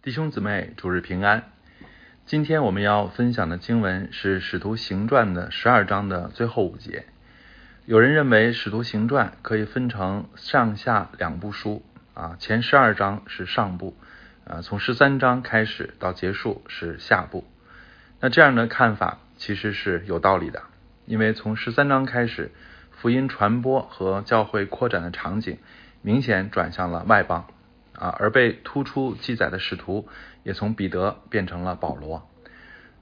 弟兄姊妹，主日平安。今天我们要分享的经文是《使徒行传》的十二章的最后五节。有人认为《使徒行传》可以分成上下两部书啊，前十二章是上部，啊，从十三章开始到结束是下部。那这样的看法其实是有道理的，因为从十三章开始，福音传播和教会扩展的场景明显转向了外邦。啊，而被突出记载的使徒也从彼得变成了保罗，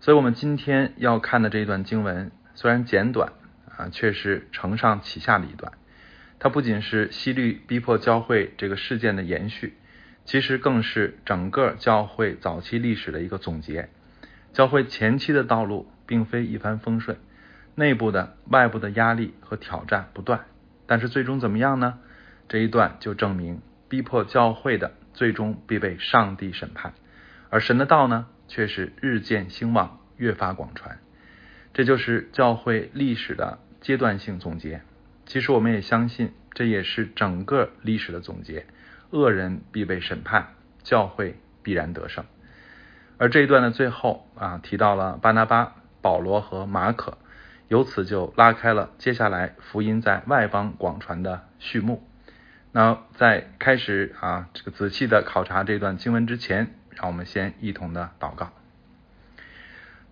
所以，我们今天要看的这一段经文虽然简短啊，却是承上启下的一段。它不仅是西律逼迫教会这个事件的延续，其实更是整个教会早期历史的一个总结。教会前期的道路并非一帆风顺，内部的、外部的压力和挑战不断，但是最终怎么样呢？这一段就证明。逼迫教会的，最终必被上帝审判；而神的道呢，却是日渐兴旺，越发广传。这就是教会历史的阶段性总结。其实，我们也相信，这也是整个历史的总结。恶人必被审判，教会必然得胜。而这一段的最后啊，提到了巴拿巴、保罗和马可，由此就拉开了接下来福音在外邦广传的序幕。那在开始啊这个仔细的考察这段经文之前，让我们先一同的祷告。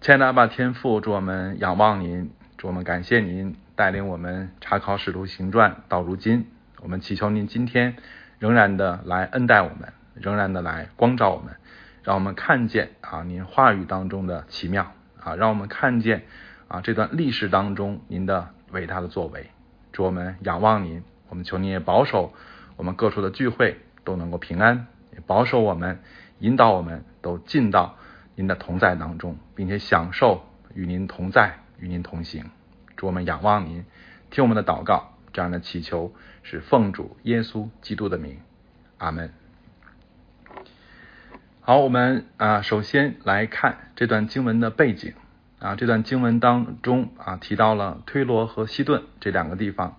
亲爱的阿爸天父，祝我们仰望您，祝我们感谢您带领我们查考使徒行传到如今。我们祈求您今天仍然的来恩待我们，仍然的来光照我们，让我们看见啊您话语当中的奇妙啊，让我们看见啊这段历史当中您的伟大的作为。祝我们仰望您，我们求您也保守。我们各处的聚会都能够平安，保守我们，引导我们都进到您的同在当中，并且享受与您同在，与您同行。祝我们仰望您，听我们的祷告，这样的祈求是奉主耶稣基督的名，阿门。好，我们啊，首先来看这段经文的背景啊，这段经文当中啊提到了推罗和西顿这两个地方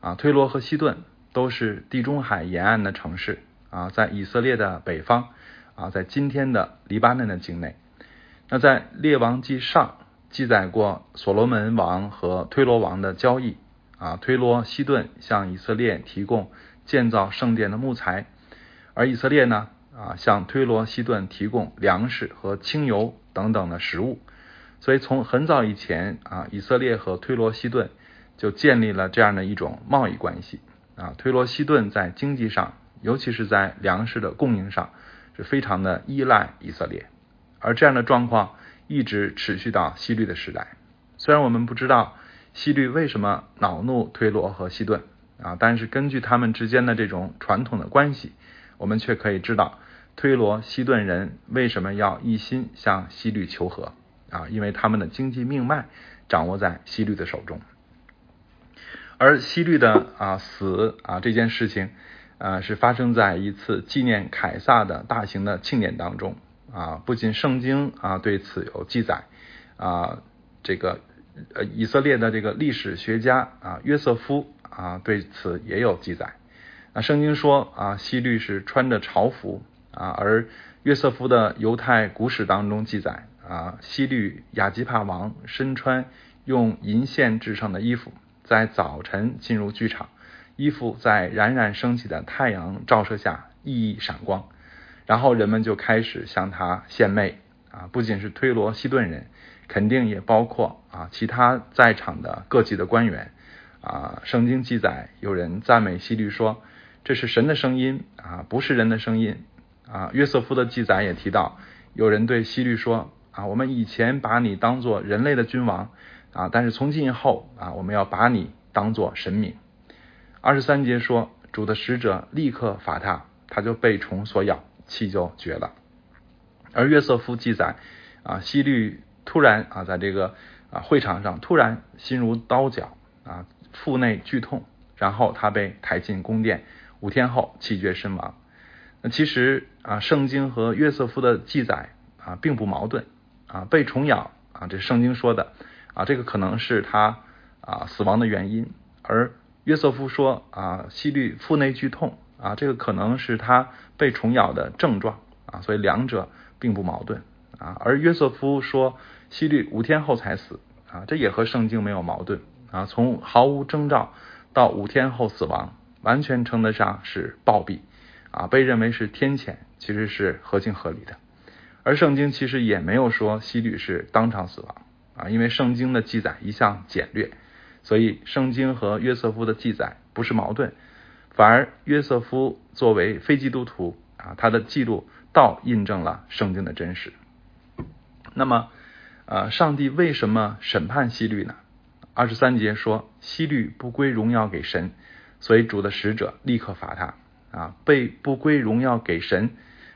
啊，推罗和西顿。都是地中海沿岸的城市啊，在以色列的北方啊，在今天的黎巴嫩的境内。那在列王记上记载过所罗门王和推罗王的交易啊，推罗西顿向以色列提供建造圣殿的木材，而以色列呢啊向推罗西顿提供粮食和清油等等的食物。所以从很早以前啊，以色列和推罗西顿就建立了这样的一种贸易关系。啊，推罗西顿在经济上，尤其是在粮食的供应上，是非常的依赖以色列。而这样的状况一直持续到西律的时代。虽然我们不知道西律为什么恼怒推罗和西顿啊，但是根据他们之间的这种传统的关系，我们却可以知道推罗西顿人为什么要一心向西律求和啊，因为他们的经济命脉掌握在西律的手中。而西律的啊死啊这件事情啊是发生在一次纪念凯撒的大型的庆典当中啊，不仅圣经啊对此有记载啊，这个呃以色列的这个历史学家啊约瑟夫啊对此也有记载。啊，圣经说啊西律是穿着朝服啊，而约瑟夫的犹太古史当中记载啊西律亚基帕王身穿用银线制成的衣服。在早晨进入剧场，衣服在冉冉升起的太阳照射下熠熠闪光，然后人们就开始向他献媚啊！不仅是推罗西顿人，肯定也包括啊其他在场的各级的官员啊。圣经记载，有人赞美希律说：“这是神的声音啊，不是人的声音啊。”约瑟夫的记载也提到，有人对希律说：“啊，我们以前把你当做人类的君王。”啊！但是从今以后啊，我们要把你当做神明。二十三节说，主的使者立刻罚他，他就被虫所咬，气就绝了。而约瑟夫记载啊，希律突然啊，在这个啊会场上突然心如刀绞啊，腹内剧痛，然后他被抬进宫殿，五天后气绝身亡。那其实啊，圣经和约瑟夫的记载啊，并不矛盾啊，被虫咬啊，这圣经说的。啊，这个可能是他啊死亡的原因，而约瑟夫说啊，希律腹内剧痛啊，这个可能是他被虫咬的症状啊，所以两者并不矛盾啊。而约瑟夫说希律五天后才死啊，这也和圣经没有矛盾啊。从毫无征兆到五天后死亡，完全称得上是暴毙啊，被认为是天谴，其实是合情合理的。而圣经其实也没有说希律是当场死亡啊，因为圣经的记载一向简略，所以圣经和约瑟夫的记载不是矛盾，反而约瑟夫作为非基督徒啊，他的记录倒印证了圣经的真实。那么，呃，上帝为什么审判希律呢？二十三节说希律不归荣耀给神，所以主的使者立刻罚他啊，被不归荣耀给神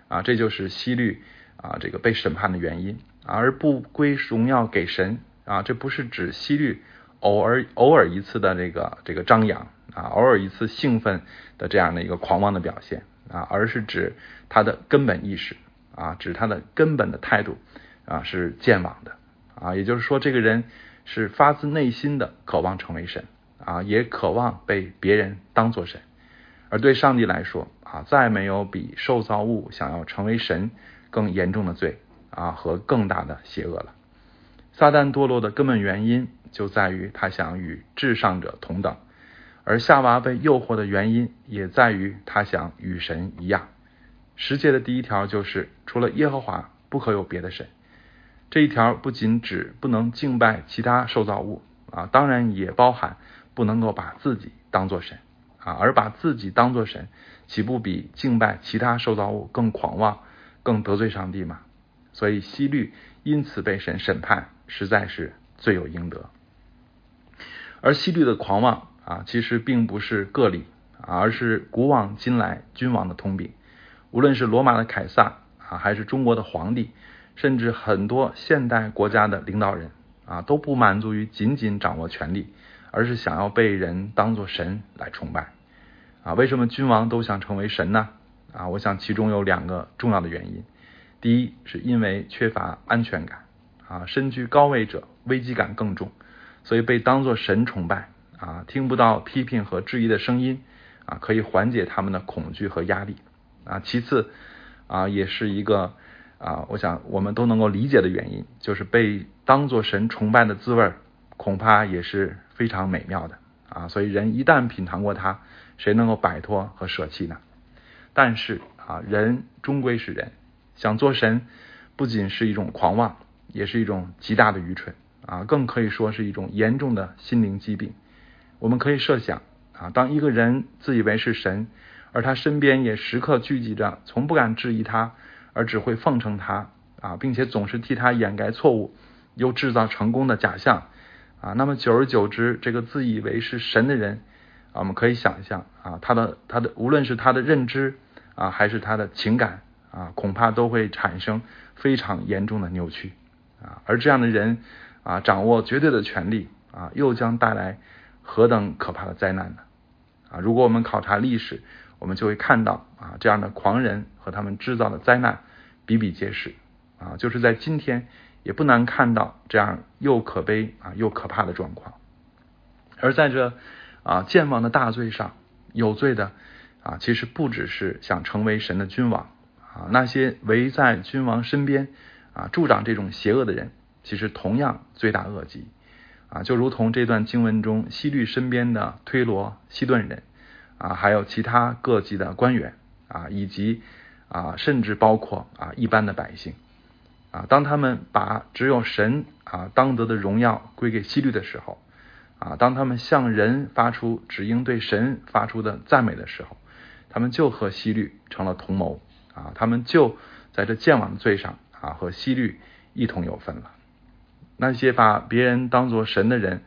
啊，这就是希律。啊，这个被审判的原因，而不归荣耀给神。啊，这不是指希律偶尔偶尔一次的这个这个张扬。啊，偶尔一次兴奋的这样的一个狂妄的表现。啊，而是指他的根本意识。啊，指他的根本的态度。啊是健忘的。啊，也就是说，这个人是发自内心的渴望成为神。啊，也渴望被别人当作神，而对上帝来说啊，再没有比受造物想要成为神。更严重的罪啊和更大的邪恶了。撒旦堕落的根本原因就在于他想与至上者同等，而夏娃被诱惑的原因也在于他想与神一样。十诫的第一条就是除了耶和华不可有别的神。这一条不仅指不能敬拜其他受造物啊，当然也包含不能够把自己当作神啊，而把自己当作神，岂不比敬拜其他受造物更狂妄？更得罪上帝吗，所以西律因此被神审判，实在是罪有应得。而西律的狂妄啊，其实并不是个例，而是古往今来君王的通病。无论是罗马的凯撒啊，还是中国的皇帝，甚至很多现代国家的领导人啊，都不满足于仅仅掌握权力，而是想要被人当作神来崇拜啊。为什么君王都想成为神呢？啊，我想其中有两个重要的原因。第一，是因为缺乏安全感，啊，身居高位者危机感更重，所以被当作神崇拜，啊，听不到批评和质疑的声音，啊，可以缓解他们的恐惧和压力，啊，其次，啊，也是一个啊，我想我们都能够理解的原因，就是被当作神崇拜的滋味，恐怕也是非常美妙的，啊，所以人一旦品尝过它，谁能够摆脱和舍弃呢？但是啊，人终归是人，想做神，不仅是一种狂妄，也是一种极大的愚蠢啊，更可以说是一种严重的心灵疾病。我们可以设想啊，当一个人自以为是神，而他身边也时刻聚集着从不敢质疑他，而只会奉承他啊，并且总是替他掩盖错误，又制造成功的假象啊，那么久而久之，这个自以为是神的人。啊，我们可以想象啊，他的他的无论是他的认知啊，还是他的情感啊，恐怕都会产生非常严重的扭曲啊。而这样的人啊，掌握绝对的权利啊，又将带来何等可怕的灾难呢？啊，如果我们考察历史，我们就会看到啊，这样的狂人和他们制造的灾难比比皆是啊。就是在今天，也不难看到这样又可悲啊又可怕的状况。而在这。啊，健忘的大罪上有罪的啊，其实不只是想成为神的君王啊，那些围在君王身边啊，助长这种邪恶的人，其实同样罪大恶极啊，就如同这段经文中西律身边的推罗、西顿人啊，还有其他各级的官员啊，以及啊，甚至包括啊一般的百姓啊，当他们把只有神啊当得的荣耀归给西律的时候。啊，当他们向人发出只应对神发出的赞美的时候，他们就和西律成了同谋啊，他们就在这健忘的罪上啊，和西律一同有份了。那些把别人当作神的人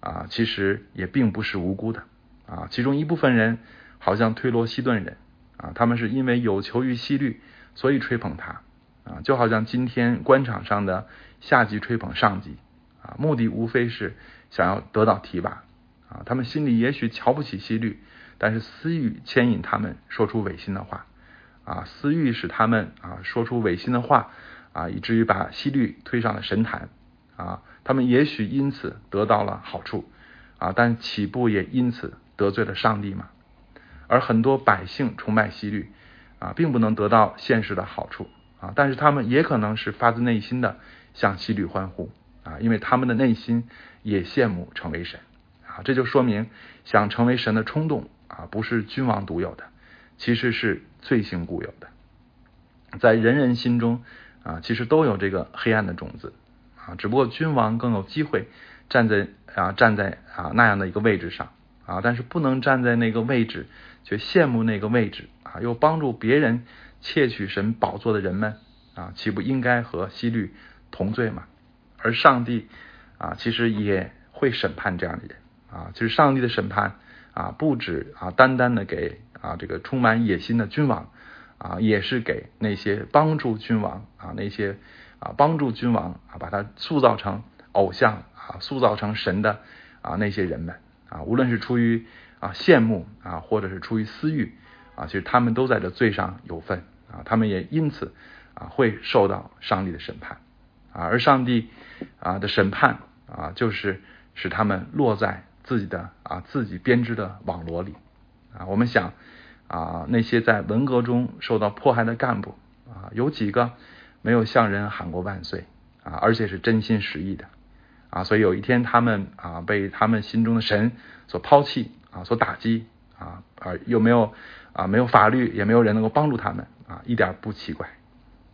啊，其实也并不是无辜的啊，其中一部分人好像推罗西顿人啊，他们是因为有求于西律，所以吹捧他啊，就好像今天官场上的下级吹捧上级啊，目的无非是。想要得到提拔啊，他们心里也许瞧不起西律，但是私欲牵引他们说出违心的话啊，私欲使他们啊说出违心的话啊，以至于把希律推上了神坛啊，他们也许因此得到了好处啊，但岂不也因此得罪了上帝吗？而很多百姓崇拜希律啊，并不能得到现实的好处啊，但是他们也可能是发自内心的向西律欢呼啊，因为他们的内心也羡慕成为神啊，这就说明想成为神的冲动啊，不是君王独有的，其实是罪性固有的，在人人心中啊，其实都有这个黑暗的种子啊，只不过君王更有机会站在啊站在啊那样的一个位置上啊，但是不能站在那个位置。却羡慕那个位置啊，又帮助别人窃取神宝座的人们啊，岂不应该和希律同罪吗？而上帝啊，其实也会审判这样的人啊。其实上帝的审判啊，不止啊，单单的给啊这个充满野心的君王啊，也是给那些帮助君王啊，那些啊帮助君王啊，把他塑造成偶像啊，塑造成神的啊那些人们啊，无论是出于。啊，羡慕啊，或者是出于私欲啊，其实他们都在这罪上有份啊，他们也因此啊会受到上帝的审判啊，而上帝啊的审判啊，就是使他们落在自己的啊自己编织的网罗里啊。我们想啊，那些在文革中受到迫害的干部啊，有几个没有向人喊过万岁啊，而且是真心实意的啊，所以有一天他们啊被他们心中的神所抛弃。啊，所打击啊啊，又没有啊，没有法律，也没有人能够帮助他们啊，一点不奇怪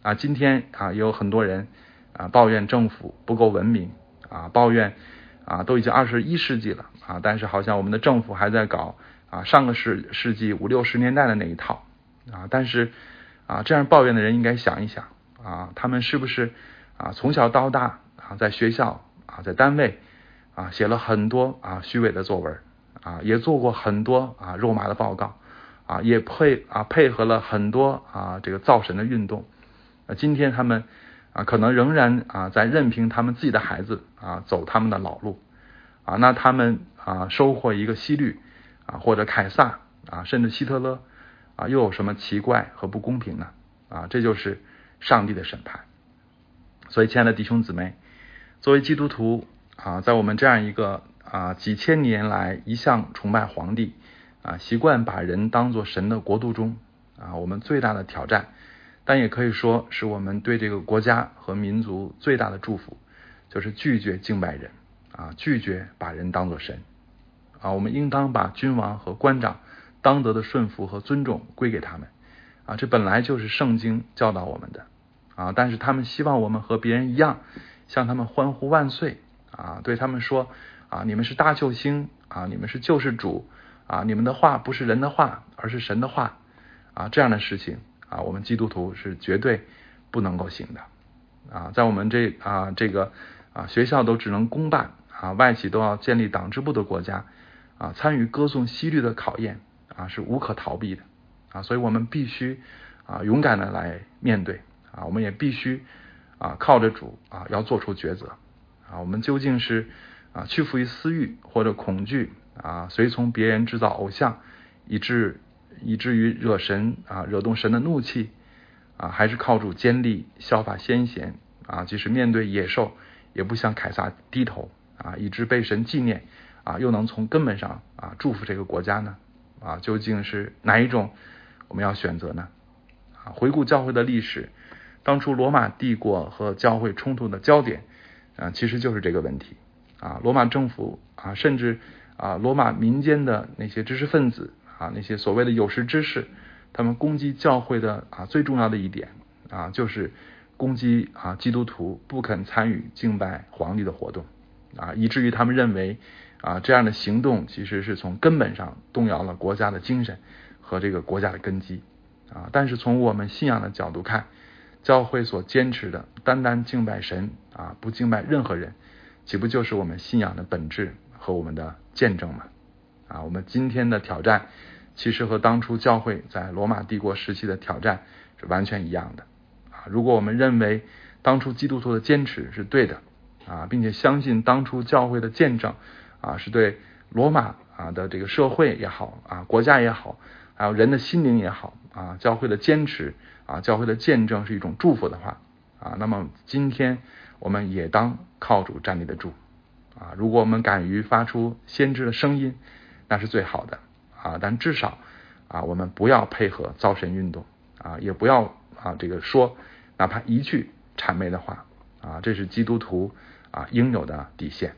啊。今天啊，也有很多人啊抱怨政府不够文明啊，抱怨啊，都已经二十一世纪了啊，但是好像我们的政府还在搞啊上个世世纪五六十年代的那一套啊。但是啊，这样抱怨的人应该想一想啊，他们是不是啊从小到大啊在学校啊在单位啊写了很多啊虚伪的作文。啊，也做过很多啊肉麻的报告，啊，也配啊配合了很多啊这个造神的运动。啊，今天他们啊可能仍然啊在任凭他们自己的孩子啊走他们的老路。啊，那他们啊收获一个希律啊或者凯撒啊甚至希特勒啊又有什么奇怪和不公平呢？啊，这就是上帝的审判。所以，亲爱的弟兄姊妹，作为基督徒啊，在我们这样一个。啊，几千年来一向崇拜皇帝啊，习惯把人当做神的国度中啊，我们最大的挑战，但也可以说是我们对这个国家和民族最大的祝福，就是拒绝敬拜人啊，拒绝把人当做神啊，我们应当把君王和官长当得的顺服和尊重归给他们啊，这本来就是圣经教导我们的啊，但是他们希望我们和别人一样，向他们欢呼万岁啊，对他们说。啊，你们是大救星啊，你们是救世主啊，你们的话不是人的话，而是神的话啊，这样的事情啊，我们基督徒是绝对不能够行的啊，在我们这啊这个啊学校都只能公办啊，外企都要建立党支部的国家啊，参与歌颂西律的考验啊是无可逃避的啊，所以我们必须啊勇敢的来面对啊，我们也必须啊靠着主啊要做出抉择啊，我们究竟是。啊，屈服于私欲或者恐惧啊，随从别人制造偶像，以致以至于惹神啊，惹动神的怒气啊，还是靠主坚立，效法先贤啊，即使面对野兽，也不向凯撒低头啊，以致被神纪念啊，又能从根本上啊祝福这个国家呢？啊，究竟是哪一种我们要选择呢？啊，回顾教会的历史，当初罗马帝国和教会冲突的焦点啊，其实就是这个问题。啊，罗马政府啊，甚至啊，罗马民间的那些知识分子啊，那些所谓的有识之士，他们攻击教会的啊，最重要的一点啊，就是攻击啊，基督徒不肯参与敬拜皇帝的活动啊，以至于他们认为啊，这样的行动其实是从根本上动摇了国家的精神和这个国家的根基啊。但是从我们信仰的角度看，教会所坚持的单单敬拜神啊，不敬拜任何人。岂不就是我们信仰的本质和我们的见证吗？啊，我们今天的挑战其实和当初教会在罗马帝国时期的挑战是完全一样的。啊，如果我们认为当初基督徒的坚持是对的，啊，并且相信当初教会的见证啊是对罗马啊的这个社会也好啊国家也好，还有人的心灵也好啊教会的坚持啊教会的见证是一种祝福的话啊，那么今天。我们也当靠主站立得住啊！如果我们敢于发出先知的声音，那是最好的啊！但至少啊，我们不要配合造神运动啊！啊，也不要啊这个说哪怕一句谄媚的话啊，这是基督徒啊应有的底线。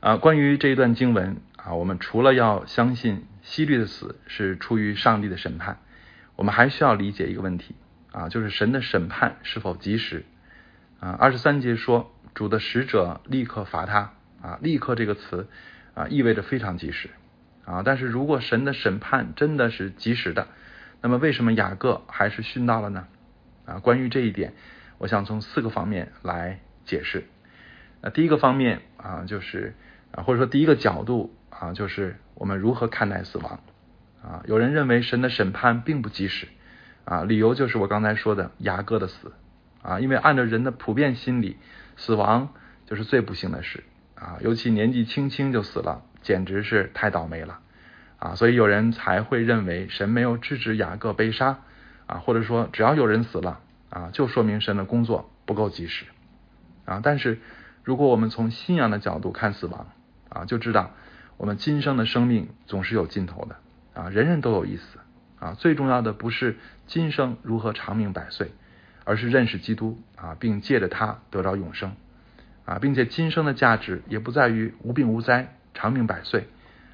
啊，关于这一段经文啊，我们除了要相信希律的死是出于上帝的审判，我们还需要理解一个问题啊，就是神的审判是否及时啊？二十三节说主的使者立刻罚他啊，立刻这个词啊意味着非常及时啊。但是如果神的审判真的是及时的，那么为什么雅各还是殉道了呢？啊，关于这一点，我想从四个方面来解释。那第一个方面啊，就是啊，或者说第一个角度啊，就是我们如何看待死亡。啊？有人认为神的审判并不及时。啊，理由就是我刚才说的雅各的死。啊，因为按照人的普遍心理，死亡就是最不幸的事。啊，尤其年纪轻轻就死了，简直是太倒霉了。啊，所以有人才会认为神没有制止雅各被杀。啊，或者说只要有人死了啊，就说明神的工作不够及时。啊，但是。如果我们从信仰的角度看死亡啊，就知道我们今生的生命总是有尽头的啊，人人都有一死啊。最重要的不是今生如何长命百岁，而是认识基督啊，并借着他得到永生啊，并且今生的价值也不在于无病无灾、长命百岁，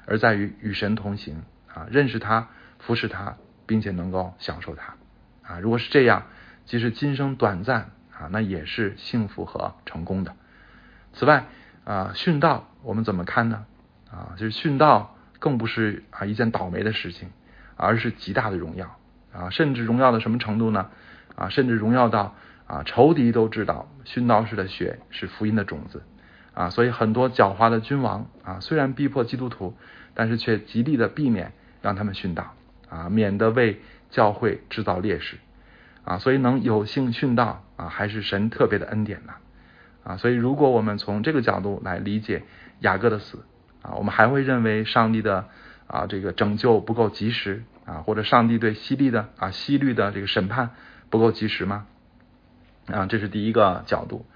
而在于与神同行啊，认识他、服侍他，并且能够享受他啊。如果是这样，即使今生短暂啊，那也是幸福和成功的。此外啊，殉道我们怎么看呢？啊，就是殉道更不是啊一件倒霉的事情，而是极大的荣耀啊，甚至荣耀到什么程度呢？啊，甚至荣耀到啊仇敌都知道殉道士的血是福音的种子啊，所以很多狡猾的君王啊，虽然逼迫基督徒，但是却极力的避免让他们殉道啊，免得为教会制造劣势啊，所以能有幸殉道啊，还是神特别的恩典呢。啊，所以如果我们从这个角度来理解雅各的死啊，我们还会认为上帝的啊这个拯救不够及时啊，或者上帝对西律的啊西律的这个审判不够及时吗？啊，这是第一个角度。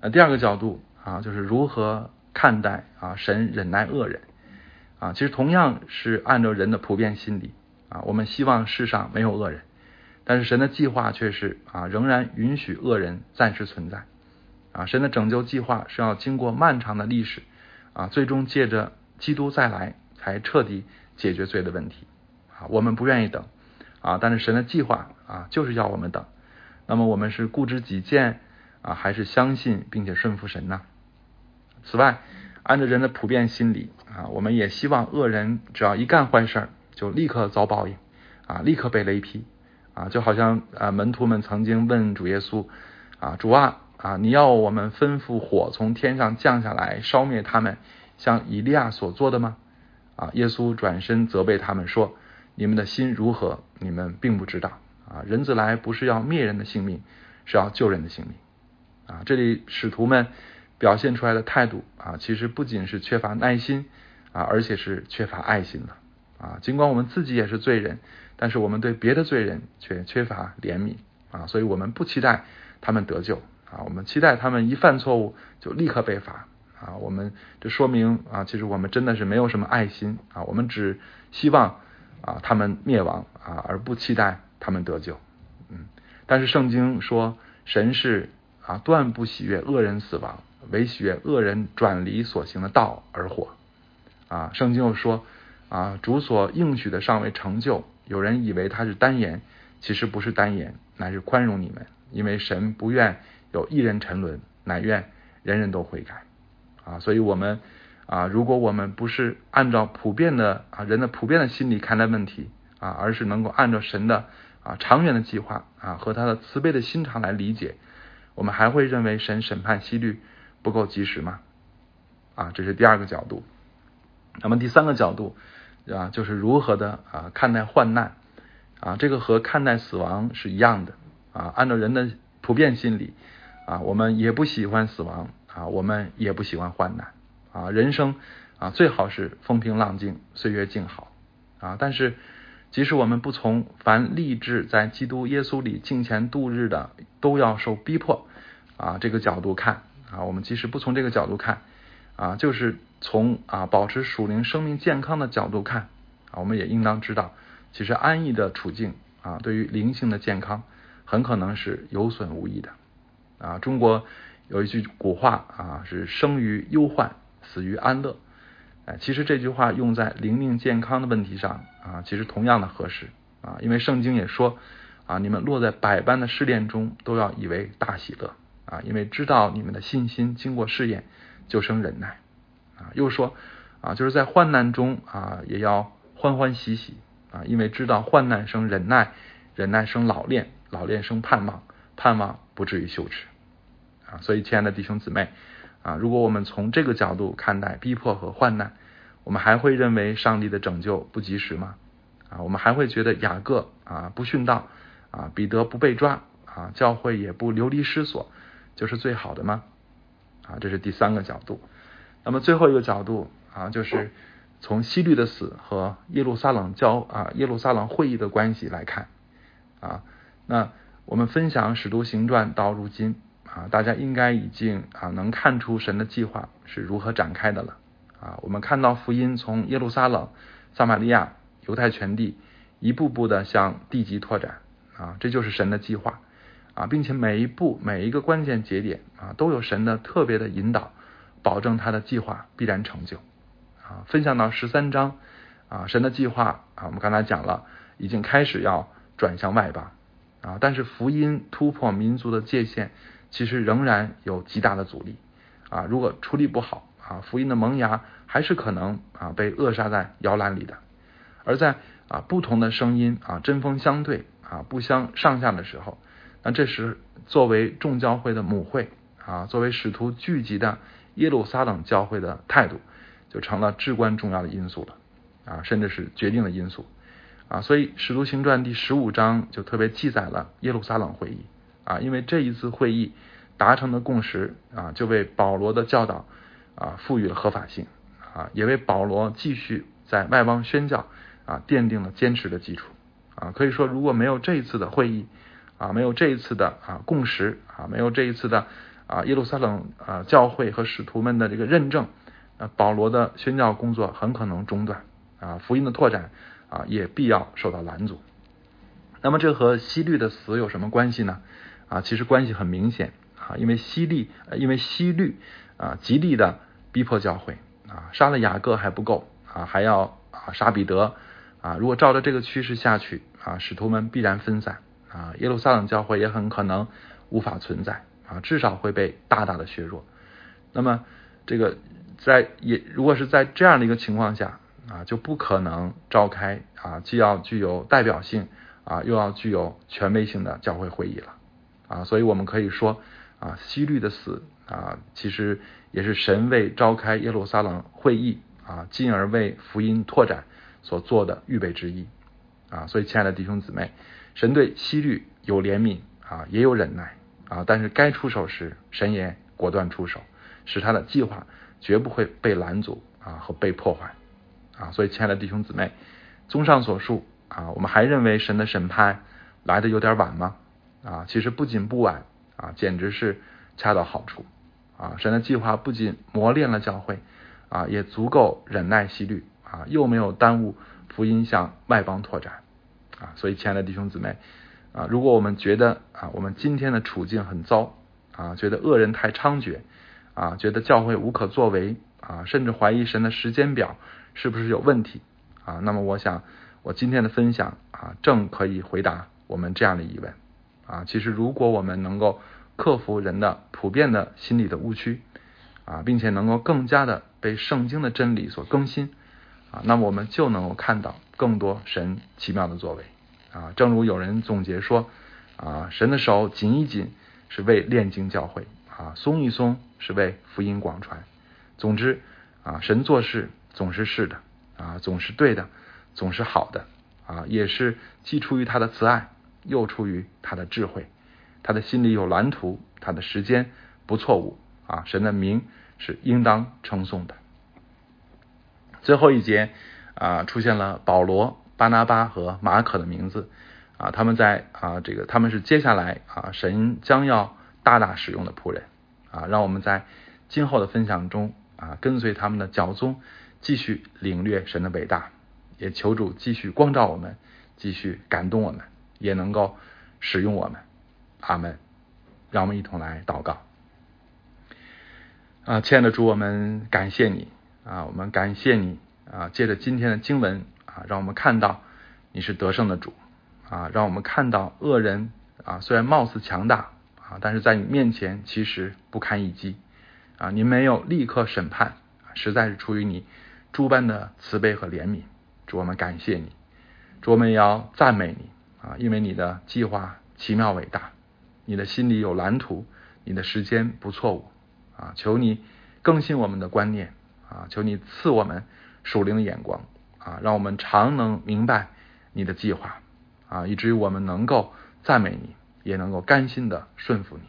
呃，第二个角度啊，就是如何看待啊神忍耐恶人啊，其实同样是按照人的普遍心理啊，我们希望世上没有恶人，但是神的计划却是啊仍然允许恶人暂时存在。啊，神的拯救计划是要经过漫长的历史啊，最终借着基督再来，才彻底解决罪的问题啊。我们不愿意等啊，但是神的计划啊，就是要我们等。那么我们是固执己见啊，还是相信并且顺服神呢？此外，按照人的普遍心理啊，我们也希望恶人只要一干坏事儿就立刻遭报应啊，立刻被雷劈啊，就好像啊门徒们曾经问主耶稣啊，主啊。啊！你要我们吩咐火从天上降下来烧灭他们，像以利亚所做的吗？啊！耶稣转身责备他们说：“你们的心如何？你们并不知道。啊！人子来不是要灭人的性命，是要救人的性命。啊！这里使徒们表现出来的态度啊，其实不仅是缺乏耐心啊，而且是缺乏爱心的啊。尽管我们自己也是罪人，但是我们对别的罪人却 缺乏怜悯啊，所以我们不期待他们得救。啊，我们期待他们一犯错误就立刻被罚啊！我们这说明啊，其实我们真的是没有什么爱心啊！我们只希望啊他们灭亡啊，而不期待他们得救。嗯，但是圣经说，神是啊断不喜悦恶人死亡，唯喜悦恶人转离所行的道而活。啊，圣经又说啊，主所应许的尚未成就，有人以为他是单言，其实不是单言，乃是宽容你们，因为神不愿。有一人沉沦，乃愿人人都悔改啊！所以，我们啊，如果我们不是按照普遍的啊人的普遍的心理看待问题啊，而是能够按照神的啊长远的计划啊和他的慈悲的心肠来理解，我们还会认为神审判希律不够及时吗？啊，这是第二个角度。那么第三个角度啊，就是如何的啊看待患难啊，这个和看待死亡是一样的啊，按照人的普遍心理。啊，我们也不喜欢死亡啊，我们也不喜欢患难啊。人生啊，最好是风平浪静，岁月静好啊。但是，即使我们不从凡立志在基督耶稣里敬虔度日的都要受逼迫啊这个角度看啊，我们即使不从这个角度看啊，就是从啊保持属灵生命健康的角度看啊，我们也应当知道，其实安逸的处境啊，对于灵性的健康，很可能是有损无益的啊。中国有一句古话啊，是生于忧患，死于安乐。哎，其实这句话用在灵命健康的问题上啊，其实同样的合适啊，因为圣经也说啊，你们落在百般的试炼中，都要以为大喜乐啊，因为知道你们的信心经过试验，就生忍耐又说啊，就是在患难中啊，也要欢欢喜喜啊，因为知道患难生忍耐，忍耐生老练，老练生盼望，盼望不至于羞耻啊。所以，亲爱的弟兄姊妹。啊，如果我们从这个角度看待逼迫和患难，我们还会认为上帝的拯救不及时吗？啊，我们还会觉得雅各啊不殉道啊，彼得不被抓啊，教会也不流离失所，就是最好的吗？啊，这是第三个角度。那么最后一个角度啊，就是从西律的死和耶路撒冷教啊耶路撒冷会议的关系来看啊，那我们分享使徒行传到如今。啊，大家应该已经啊能看出神的计划是如何展开的了啊。我们看到福音从耶路撒冷、撒玛利亚、犹太全地一步步的向地极拓展啊，这就是神的计划啊，并且每一步每一个关键节点啊都有神的特别的引导，保证他的计划必然成就啊。分享到十三章啊，神的计划啊，我们刚才讲了，已经开始要转向外邦啊，但是福音突破民族的界限。其实仍然有极大的阻力啊！如果处理不好啊，福音的萌芽还是可能啊被扼杀在摇篮里的。而在啊不同的声音啊针锋相对啊不相上下的时候，那这时作为众教会的母会啊，作为使徒聚集的耶路撒冷教会的态度，就成了至关重要的因素了啊，甚至是决定的因素啊。所以使徒行传第十五章就特别记载了耶路撒冷会议。啊，因为这一次会议达成的共识啊，就为保罗的教导啊赋予了合法性啊，也为保罗继续在外邦宣教啊奠定了坚实的基础啊。可以说，如果没有这一次的会议啊，没有这一次的啊共识啊，没有这一次的啊耶路撒冷啊教会和使徒们的这个认证，啊，保罗的宣教工作很可能中断啊，福音的拓展啊也必要受到拦阻。那么，这和西律的死有什么关系呢？啊，其实关系很明显啊，因为西利，因为西律啊，极力的逼迫教会啊，杀了雅各还不够啊，还要啊杀彼得啊。如果照着这个趋势下去啊，使徒们必然分散啊，耶路撒冷教会也很可能无法存在啊，至少会被大大的削弱。那么这个在也如果是在这样的一个情况下啊，就不可能召开啊，既要具有代表性啊，又要具有权威性的教会会议了。啊，所以我们可以说啊，西律的死啊，其实也是神为召开耶路撒冷会议啊，进而为福音拓展所做的预备之一啊。所以，亲爱的弟兄姊妹，神对西律有怜悯啊，也有忍耐啊，但是该出手时，神也果断出手，使他的计划绝不会被拦阻啊和被破坏啊。所以，亲爱的弟兄姊妹，综上所述啊，我们还认为神的审判来的有点晚吗？啊，其实不仅不晚啊，简直是恰到好处啊！神的计划不仅磨练了教会啊，也足够忍耐西律啊，又没有耽误福音向外邦拓展啊！所以，亲爱的弟兄姊妹啊，如果我们觉得啊，我们今天的处境很糟啊，觉得恶人太猖獗啊，觉得教会无可作为啊，甚至怀疑神的时间表是不是有问题啊，那么我想，我今天的分享啊，正可以回答我们这样的疑问。啊，其实如果我们能够克服人的普遍的心理的误区啊，并且能够更加的被圣经的真理所更新啊，那么我们就能够看到更多神奇妙的作为啊。正如有人总结说啊，神的手紧一紧是为炼经教会啊，松一松是为福音广传。总之啊，神做事总是是的啊，总是对的，总是好的啊，也是既出于他的慈爱。又出于他的智慧，他的心里有蓝图，他的时间不错误啊！神的名是应当称颂的。最后一节啊，出现了保罗、巴拿巴和马可的名字啊，他们在啊这个他们是接下来啊神将要大大使用的仆人啊，让我们在今后的分享中啊跟随他们的脚踪，继续领略神的伟大，也求主继续光照我们，继续感动我们。也能够使用我们。阿门。让我们一同来祷告。啊，亲爱的主，我们感谢你啊，我们感谢你啊，借着今天的经文啊，让我们看到你是得胜的主啊，让我们看到恶人啊，虽然貌似强大啊，但是在你面前其实不堪一击啊，你没有立刻审判，实在是出于你诸般的慈悲和怜悯。主，我们感谢你，主，我们也要赞美你啊，因为你的计划奇妙伟大，你的心里有蓝图，你的时间不错误。啊，求你更新我们的观念啊！求你赐我们属灵的眼光啊，让我们常能明白你的计划啊，以至于我们能够赞美你，也能够甘心的顺服你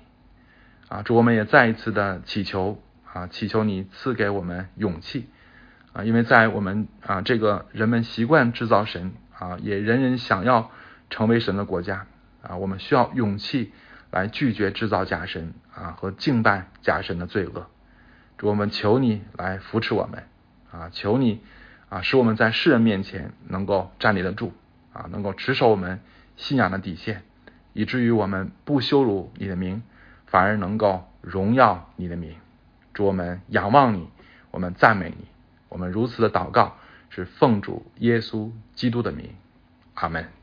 啊！祝我们也再一次的祈求啊，祈求你赐给我们勇气啊，因为在我们啊这个人们习惯制造神啊，也人人想要成为神的国家啊，我们需要勇气。来拒绝制造假神啊和敬拜假神的罪恶，主我们求你来扶持我们啊，求你啊使我们在世人面前能够站立得住啊，能够持守我们信仰的底线，以至于我们不羞辱你的名，反而能够荣耀你的名。主我们仰望你，我们赞美你，我们如此的祷告是奉主耶稣基督的名，阿门。